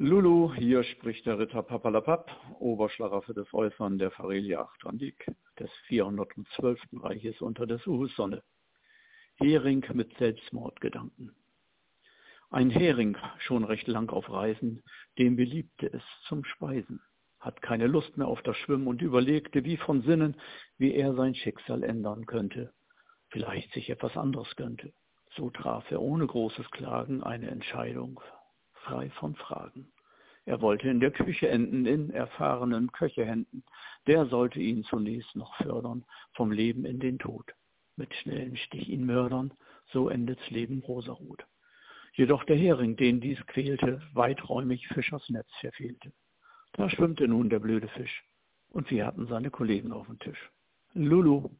Lulu, hier spricht der Ritter Papalapap, Oberschlaraffe des Äußern der Farelia Achtandik, des 412. Reiches unter des Uhus Sonne. Hering mit Selbstmordgedanken. Ein Hering, schon recht lang auf Reisen, dem beliebte es zum Speisen, hat keine Lust mehr auf das Schwimmen und überlegte wie von Sinnen, wie er sein Schicksal ändern könnte, vielleicht sich etwas anderes gönnte. So traf er ohne großes Klagen eine Entscheidung, frei von Fragen. Er wollte in der Küche enden, in erfahrenen Köchehänden. Der sollte ihn zunächst noch fördern, vom Leben in den Tod. Mit schnellen Stich ihn mördern, so endet's Leben rosarot. Jedoch der Hering, den dies quälte, weiträumig Fischers Netz verfehlte. Da schwimmte nun der blöde Fisch, und wir hatten seine Kollegen auf dem Tisch. Lulu,